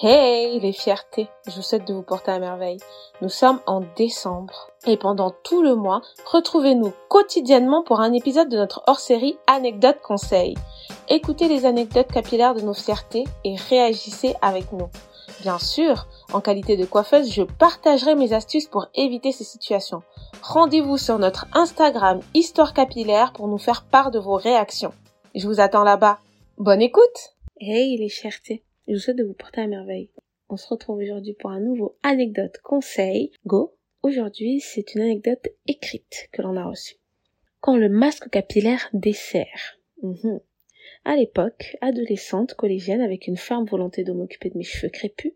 Hey les fiertés, je vous souhaite de vous porter à merveille. Nous sommes en décembre et pendant tout le mois, retrouvez-nous quotidiennement pour un épisode de notre hors-série Anecdotes Conseils. Écoutez les anecdotes capillaires de nos fiertés et réagissez avec nous. Bien sûr, en qualité de coiffeuse, je partagerai mes astuces pour éviter ces situations. Rendez-vous sur notre Instagram Histoire Capillaire pour nous faire part de vos réactions. Je vous attends là-bas. Bonne écoute Hey les fiertés je vous souhaite de vous porter à merveille. On se retrouve aujourd'hui pour un nouveau anecdote conseil. Go Aujourd'hui, c'est une anecdote écrite que l'on a reçue. Quand le masque capillaire dessert. Mhm. À l'époque, adolescente, collégienne, avec une ferme volonté de m'occuper de mes cheveux crépus,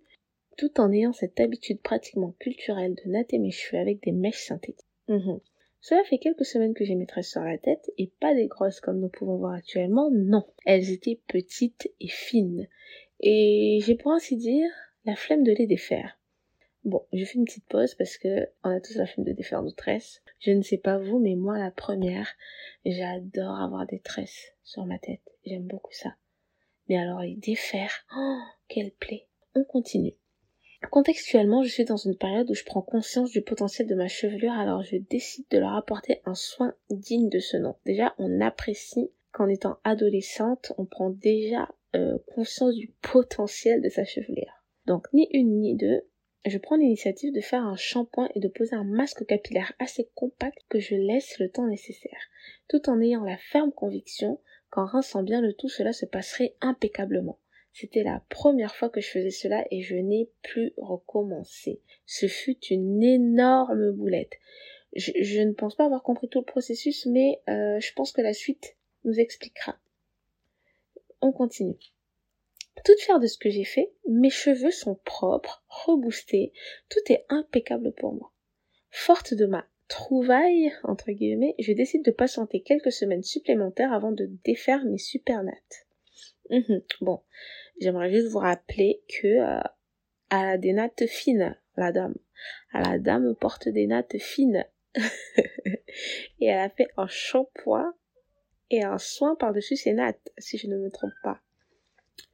tout en ayant cette habitude pratiquement culturelle de natter mes cheveux avec des mèches synthétiques. Mhm. Cela fait quelques semaines que j'ai mes tresses sur la tête, et pas des grosses comme nous pouvons voir actuellement, non. Elles étaient petites et fines, et j'ai pour ainsi dire la flemme de les défaire. Bon, je fais une petite pause parce que on a tous la flemme de défaire nos tresses. Je ne sais pas vous, mais moi la première, j'adore avoir des tresses sur ma tête. J'aime beaucoup ça. Mais alors les défaire, oh, quelle plaie. On continue. Contextuellement, je suis dans une période où je prends conscience du potentiel de ma chevelure, alors je décide de leur apporter un soin digne de ce nom. Déjà, on apprécie qu'en étant adolescente, on prend déjà euh, conscience du potentiel de sa chevelure. Donc ni une ni deux, je prends l'initiative de faire un shampoing et de poser un masque capillaire assez compact que je laisse le temps nécessaire, tout en ayant la ferme conviction qu'en rinçant bien le tout, cela se passerait impeccablement. C'était la première fois que je faisais cela et je n'ai plus recommencé. Ce fut une énorme boulette. Je, ne pense pas avoir compris tout le processus, mais euh, je pense que la suite nous expliquera on continue. Toute fière de ce que j'ai fait, mes cheveux sont propres, reboostés, tout est impeccable pour moi. Forte de ma trouvaille, entre guillemets, je décide de patienter quelques semaines supplémentaires avant de défaire mes super nattes. Mhm. Bon, j'aimerais juste vous rappeler que euh, elle a des nattes fines, la dame. La dame porte des nattes fines. Et elle a fait un shampoing et un soin par-dessus ses nattes, si je ne me trompe pas.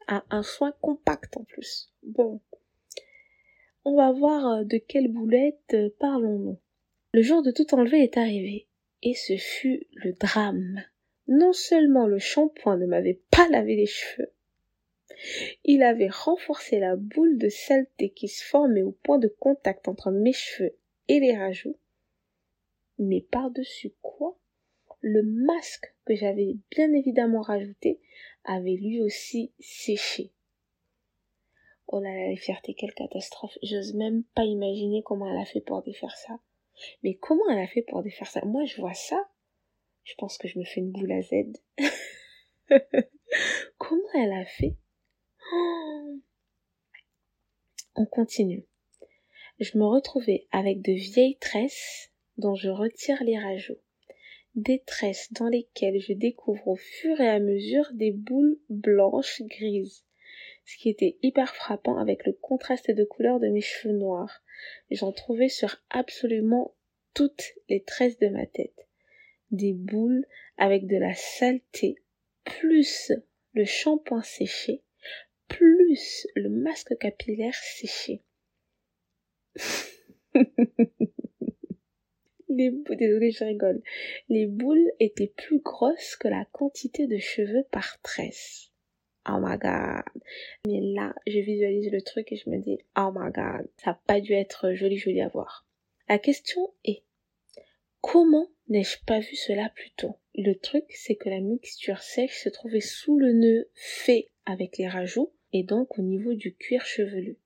Un, soin compact en plus. Bon. On va voir euh, de quelle boulette euh, parlons-nous. Le jour de tout enlever est arrivé, et ce fut le drame. Non seulement le shampoing ne m'avait pas lavé les cheveux, il avait renforcé la boule de saleté qui se formait au point de contact entre mes cheveux et les rajouts, mais par-dessus quoi? Le masque que j'avais bien évidemment rajouté avait lui aussi séché. Oh là là, les fiertés, quelle catastrophe. J'ose même pas imaginer comment elle a fait pour défaire ça. Mais comment elle a fait pour défaire ça? Moi, je vois ça. Je pense que je me fais une boule à Z. comment elle a fait? Oh On continue. Je me retrouvais avec de vieilles tresses dont je retire les rajouts des tresses dans lesquelles je découvre au fur et à mesure des boules blanches grises ce qui était hyper frappant avec le contraste de couleur de mes cheveux noirs. J'en trouvais sur absolument toutes les tresses de ma tête. Des boules avec de la saleté, plus le shampoing séché, plus le masque capillaire séché. les désolé, je rigole. Les boules étaient plus grosses que la quantité de cheveux par tresse. Oh my god. Mais là, je visualise le truc et je me dis, oh my god, ça n'a pas dû être joli joli à voir. La question est, comment n'ai-je pas vu cela plus tôt? Le truc, c'est que la mixture sèche se trouvait sous le nœud fait avec les rajouts et donc au niveau du cuir chevelu.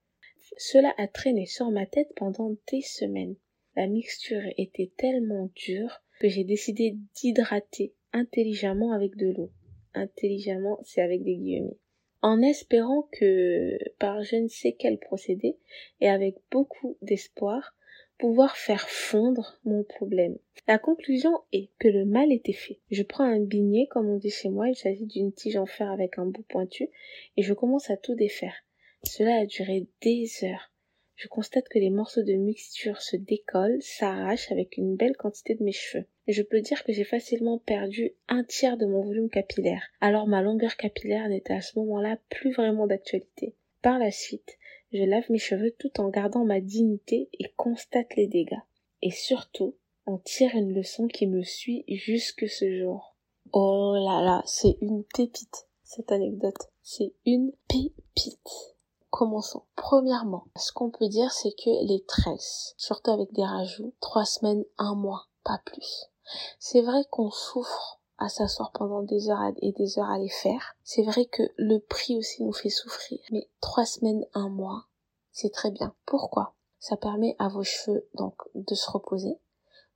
Cela a traîné sur ma tête pendant des semaines. La mixture était tellement dure que j'ai décidé d'hydrater intelligemment avec de l'eau. Intelligemment, c'est avec des guillemets. En espérant que, par je ne sais quel procédé, et avec beaucoup d'espoir, pouvoir faire fondre mon problème. La conclusion est que le mal était fait. Je prends un binet, comme on dit chez moi, il s'agit d'une tige en fer avec un bout pointu, et je commence à tout défaire. Cela a duré des heures je constate que les morceaux de mixture se décollent, s'arrachent avec une belle quantité de mes cheveux. je peux dire que j'ai facilement perdu un tiers de mon volume capillaire. Alors ma longueur capillaire n'était à ce moment-là plus vraiment d'actualité. Par la suite, je lave mes cheveux tout en gardant ma dignité et constate les dégâts. Et surtout, on tire une leçon qui me suit jusque ce jour. Oh là là, c'est une pépite, cette anecdote. C'est une pépite. Commençons. Premièrement, ce qu'on peut dire, c'est que les tresses, surtout avec des rajouts, trois semaines, un mois, pas plus. C'est vrai qu'on souffre à s'asseoir pendant des heures et des heures à les faire. C'est vrai que le prix aussi nous fait souffrir. Mais trois semaines, un mois, c'est très bien. Pourquoi? Ça permet à vos cheveux, donc, de se reposer.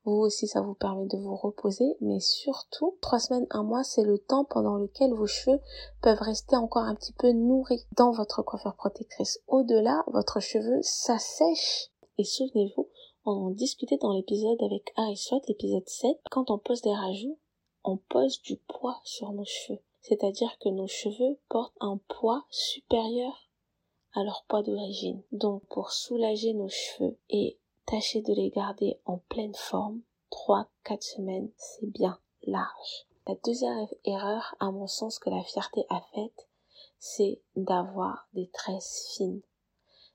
Vous aussi, ça vous permet de vous reposer, mais surtout, trois semaines, un mois, c'est le temps pendant lequel vos cheveux peuvent rester encore un petit peu nourris dans votre coiffure protectrice. Au-delà, votre cheveu s'assèche. Et souvenez-vous, on en discutait dans l'épisode avec Harry Swat, l'épisode 7, quand on pose des rajouts, on pose du poids sur nos cheveux. C'est-à-dire que nos cheveux portent un poids supérieur à leur poids d'origine. Donc pour soulager nos cheveux et tâcher de les garder en pleine forme, 3-4 semaines, c'est bien large. La deuxième erreur, à mon sens, que la fierté a faite, c'est d'avoir des tresses fines.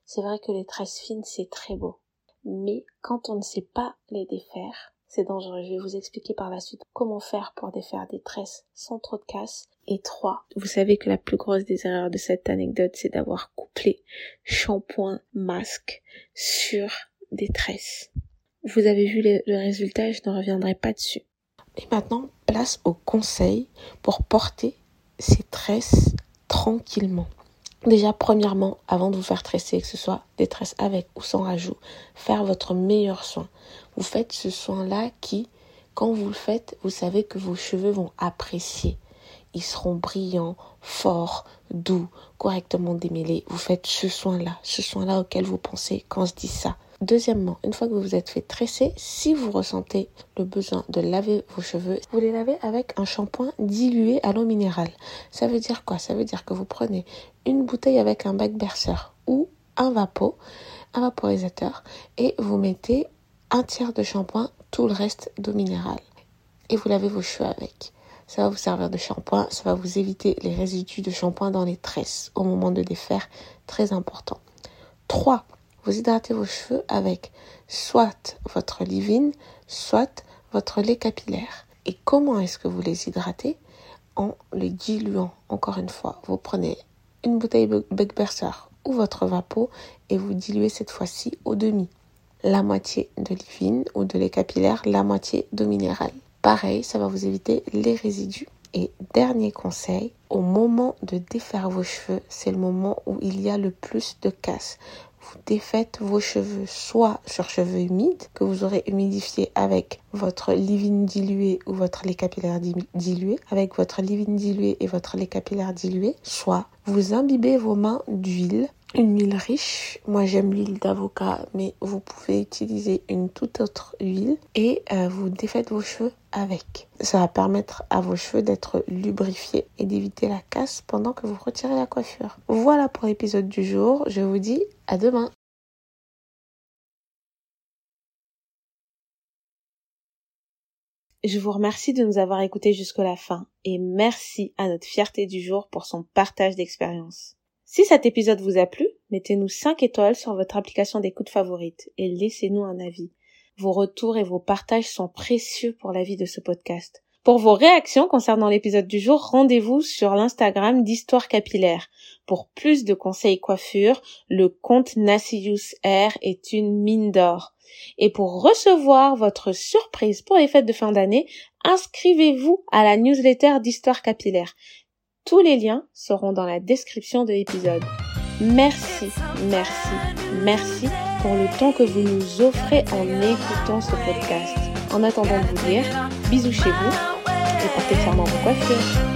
C'est vrai que les tresses fines, c'est très beau. Mais quand on ne sait pas les défaire, c'est dangereux. Je vais vous expliquer par la suite comment faire pour défaire des tresses sans trop de casse. Et trois, vous savez que la plus grosse des erreurs de cette anecdote, c'est d'avoir couplé shampoing, masque sur des tresses. Vous avez vu le, le résultat, je ne reviendrai pas dessus. Et maintenant, place au conseil pour porter ces tresses tranquillement. Déjà, premièrement, avant de vous faire tresser, que ce soit des tresses avec ou sans rajout, faire votre meilleur soin. Vous faites ce soin-là qui, quand vous le faites, vous savez que vos cheveux vont apprécier. Ils seront brillants, forts, doux, correctement démêlés. Vous faites ce soin-là, ce soin-là auquel vous pensez quand je dis ça. Deuxièmement, une fois que vous vous êtes fait tresser, si vous ressentez le besoin de laver vos cheveux, vous les lavez avec un shampoing dilué à l'eau minérale. Ça veut dire quoi? Ça veut dire que vous prenez une bouteille avec un bac berceur ou un vaporisateur, et vous mettez un tiers de shampoing, tout le reste d'eau minérale. Et vous lavez vos cheveux avec. Ça va vous servir de shampoing, ça va vous éviter les résidus de shampoing dans les tresses au moment de défaire, très important. 3 vous hydratez vos cheveux avec soit votre livine, soit votre lait capillaire. Et comment est-ce que vous les hydratez? En les diluant. Encore une fois, vous prenez une bouteille Beckberser ou votre vapeau et vous diluez cette fois-ci au demi. La moitié de livine ou de lait capillaire, la moitié d'eau minérale. Pareil, ça va vous éviter les résidus. Et dernier conseil, au moment de défaire vos cheveux, c'est le moment où il y a le plus de casse vous défaites vos cheveux soit sur cheveux humides que vous aurez humidifié avec votre livine dilué ou votre lait capillaire dilué, avec votre livine dilué et votre lait capillaire dilué, soit vous imbibez vos mains d'huile une huile riche. Moi, j'aime l'huile d'avocat, mais vous pouvez utiliser une toute autre huile et euh, vous défaites vos cheveux Ça va permettre à vos cheveux d'être lubrifiés et d'éviter la casse pendant que vous retirez la coiffure. Voilà pour l'épisode du jour. Je vous dis à demain. Je vous remercie de nous avoir écoutés jusqu'à la fin et merci à notre fierté du jour pour son partage d'expérience. Si cet épisode vous a plu, mettez-nous 5 étoiles sur votre application d'écoute favorite et laissez-nous un avis. Vos retours et vos partages sont précieux pour la vie de ce podcast. Pour vos réactions concernant l'épisode du jour, rendez-vous sur l'Instagram d'Histoire Capillaire. Pour plus de conseils coiffure, le compte Nassius Air est une mine d'or. Et pour recevoir votre surprise pour les fêtes de fin d'année, inscrivez-vous à la newsletter d'Histoire Capillaire. Tous les liens seront dans la description de l'épisode. Merci, merci, merci pour le temps que vous nous offrez en écoutant ce podcast. En attendant de vous dire, bisous chez vous et portez fièrement vos coiffures.